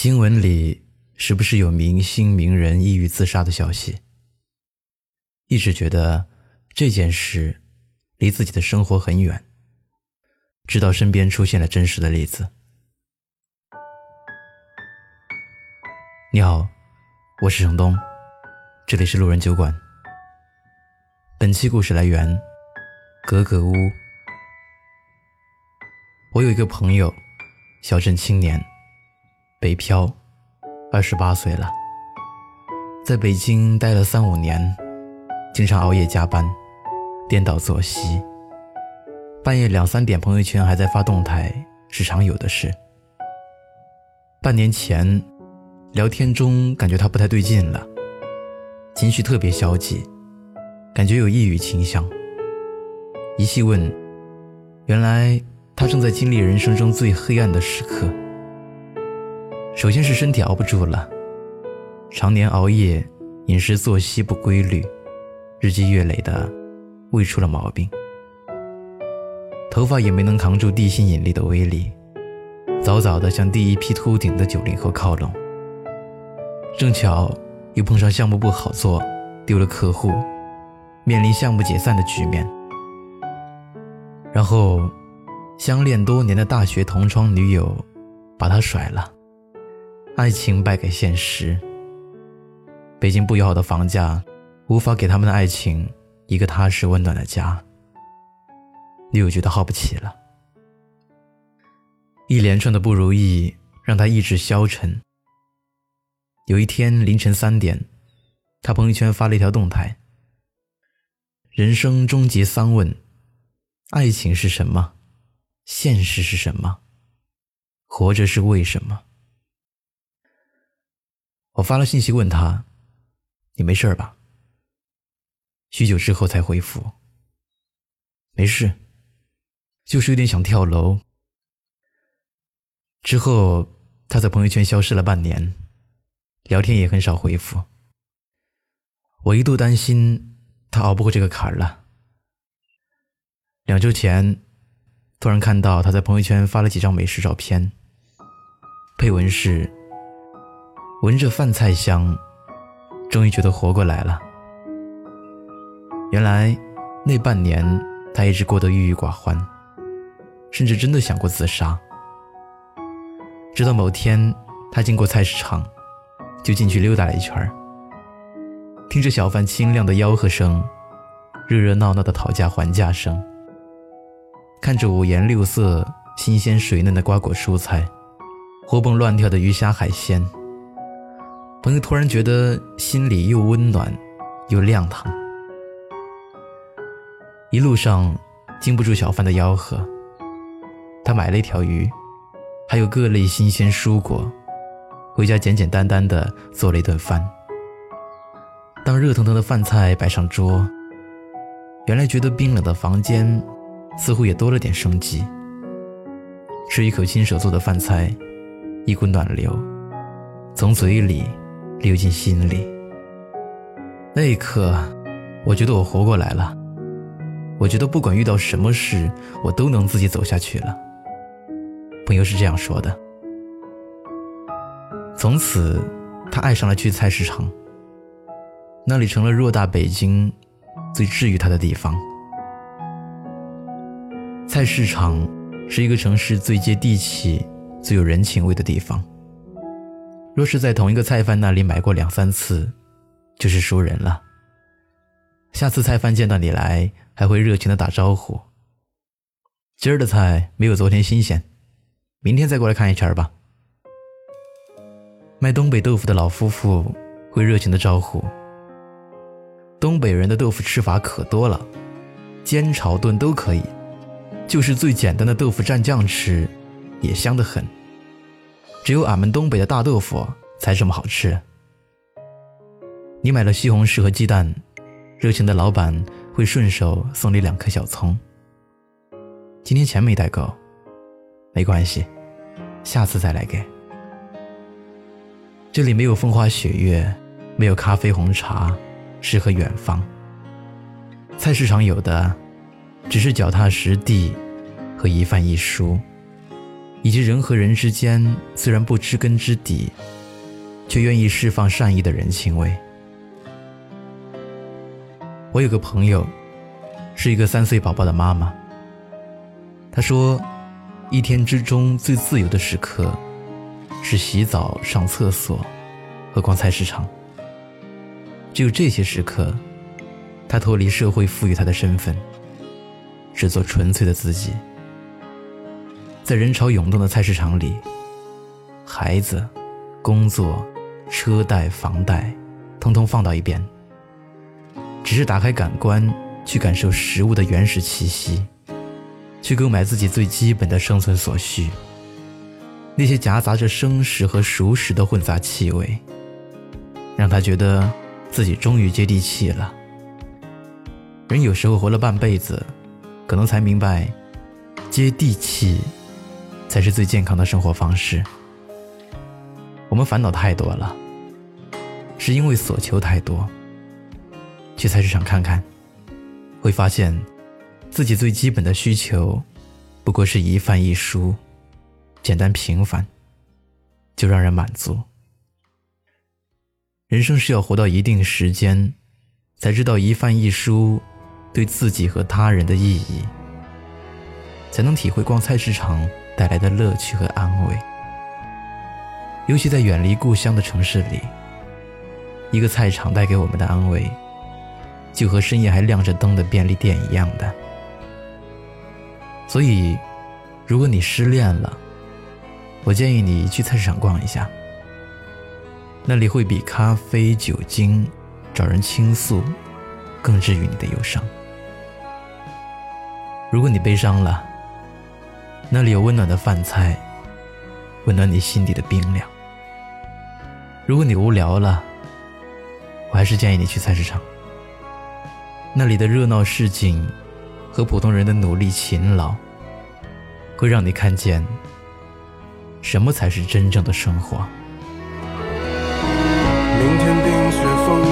新闻里时不时有明星名人抑郁自杀的消息，一直觉得这件事离自己的生活很远，直到身边出现了真实的例子。你好，我是程东，这里是路人酒馆。本期故事来源格格屋。我有一个朋友，小镇青年。北漂，二十八岁了，在北京待了三五年，经常熬夜加班，颠倒作息，半夜两三点朋友圈还在发动态是常有的事。半年前，聊天中感觉他不太对劲了，情绪特别消极，感觉有抑郁倾向。一细问，原来他正在经历人生中最黑暗的时刻。首先是身体熬不住了，常年熬夜，饮食作息不规律，日积月累的胃出了毛病，头发也没能扛住地心引力的威力，早早的向第一批秃顶的九零后靠拢。正巧又碰上项目不好做，丢了客户，面临项目解散的局面，然后相恋多年的大学同窗女友把他甩了。爱情败给现实。北京不友好的房价，无法给他们的爱情一个踏实温暖的家。女友觉得耗不起了，一连串的不如意让他意志消沉。有一天凌晨三点，他朋友圈发了一条动态：“人生终极三问，爱情是什么？现实是什么？活着是为什么？”我发了信息问他：“你没事吧？”许久之后才回复：“没事，就是有点想跳楼。”之后他在朋友圈消失了半年，聊天也很少回复。我一度担心他熬不过这个坎儿了。两周前，突然看到他在朋友圈发了几张美食照片，配文是。闻着饭菜香，终于觉得活过来了。原来那半年他一直过得郁郁寡欢，甚至真的想过自杀。直到某天，他经过菜市场，就进去溜达了一圈听着小贩清亮的吆喝声，热热闹闹的讨价还价声，看着五颜六色、新鲜水嫩的瓜果蔬菜，活蹦乱跳的鱼虾海鲜。朋友突然觉得心里又温暖又亮堂。一路上经不住小贩的吆喝，他买了一条鱼，还有各类新鲜蔬果，回家简简单单的做了一顿饭。当热腾腾的饭菜摆上桌，原来觉得冰冷的房间似乎也多了点生机。吃一口亲手做的饭菜，一股暖流从嘴里。流进心里。那一刻，我觉得我活过来了。我觉得不管遇到什么事，我都能自己走下去了。朋友是这样说的。从此，他爱上了去菜市场。那里成了偌大北京最治愈他的地方。菜市场是一个城市最接地气、最有人情味的地方。若是在同一个菜贩那里买过两三次，就是熟人了。下次菜贩见到你来，还会热情的打招呼。今儿的菜没有昨天新鲜，明天再过来看一圈吧。卖东北豆腐的老夫妇会热情的招呼。东北人的豆腐吃法可多了，煎炒炖都可以，就是最简单的豆腐蘸酱吃，也香得很。只有俺们东北的大豆腐才这么好吃。你买了西红柿和鸡蛋，热情的老板会顺手送你两颗小葱。今天钱没带够，没关系，下次再来给。这里没有风花雪月，没有咖啡红茶，诗和远方。菜市场有的，只是脚踏实地和一饭一蔬。以及人和人之间虽然不知根知底，却愿意释放善意的人情味。我有个朋友，是一个三岁宝宝的妈妈。她说，一天之中最自由的时刻，是洗澡、上厕所和逛菜市场。只有这些时刻，她脱离社会赋予她的身份，只做纯粹的自己。在人潮涌动的菜市场里，孩子、工作、车贷、房贷，通通放到一边。只是打开感官，去感受食物的原始气息，去购买自己最基本的生存所需。那些夹杂着生食和熟食的混杂气味，让他觉得自己终于接地气了。人有时候活了半辈子，可能才明白，接地气才是最健康的生活方式。我们烦恼太多了，是因为所求太多。去菜市场看看，会发现，自己最基本的需求，不过是一饭一蔬，简单平凡，就让人满足。人生是要活到一定时间，才知道一饭一蔬对自己和他人的意义，才能体会逛菜市场带来的乐趣和安慰。尤其在远离故乡的城市里，一个菜场带给我们的安慰。就和深夜还亮着灯的便利店一样的，所以，如果你失恋了，我建议你去菜市场逛一下，那里会比咖啡、酒精、找人倾诉更治愈你的忧伤。如果你悲伤了，那里有温暖的饭菜，温暖你心底的冰凉。如果你无聊了，我还是建议你去菜市场。那里的热闹市井和普通人的努力勤劳，会让你看见什么才是真正的生活。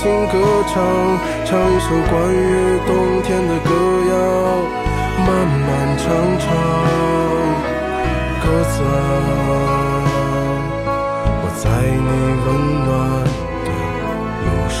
轻歌唱，唱一首关于冬天的歌谣，漫漫长长，鸽子啊，我在你温暖的路上。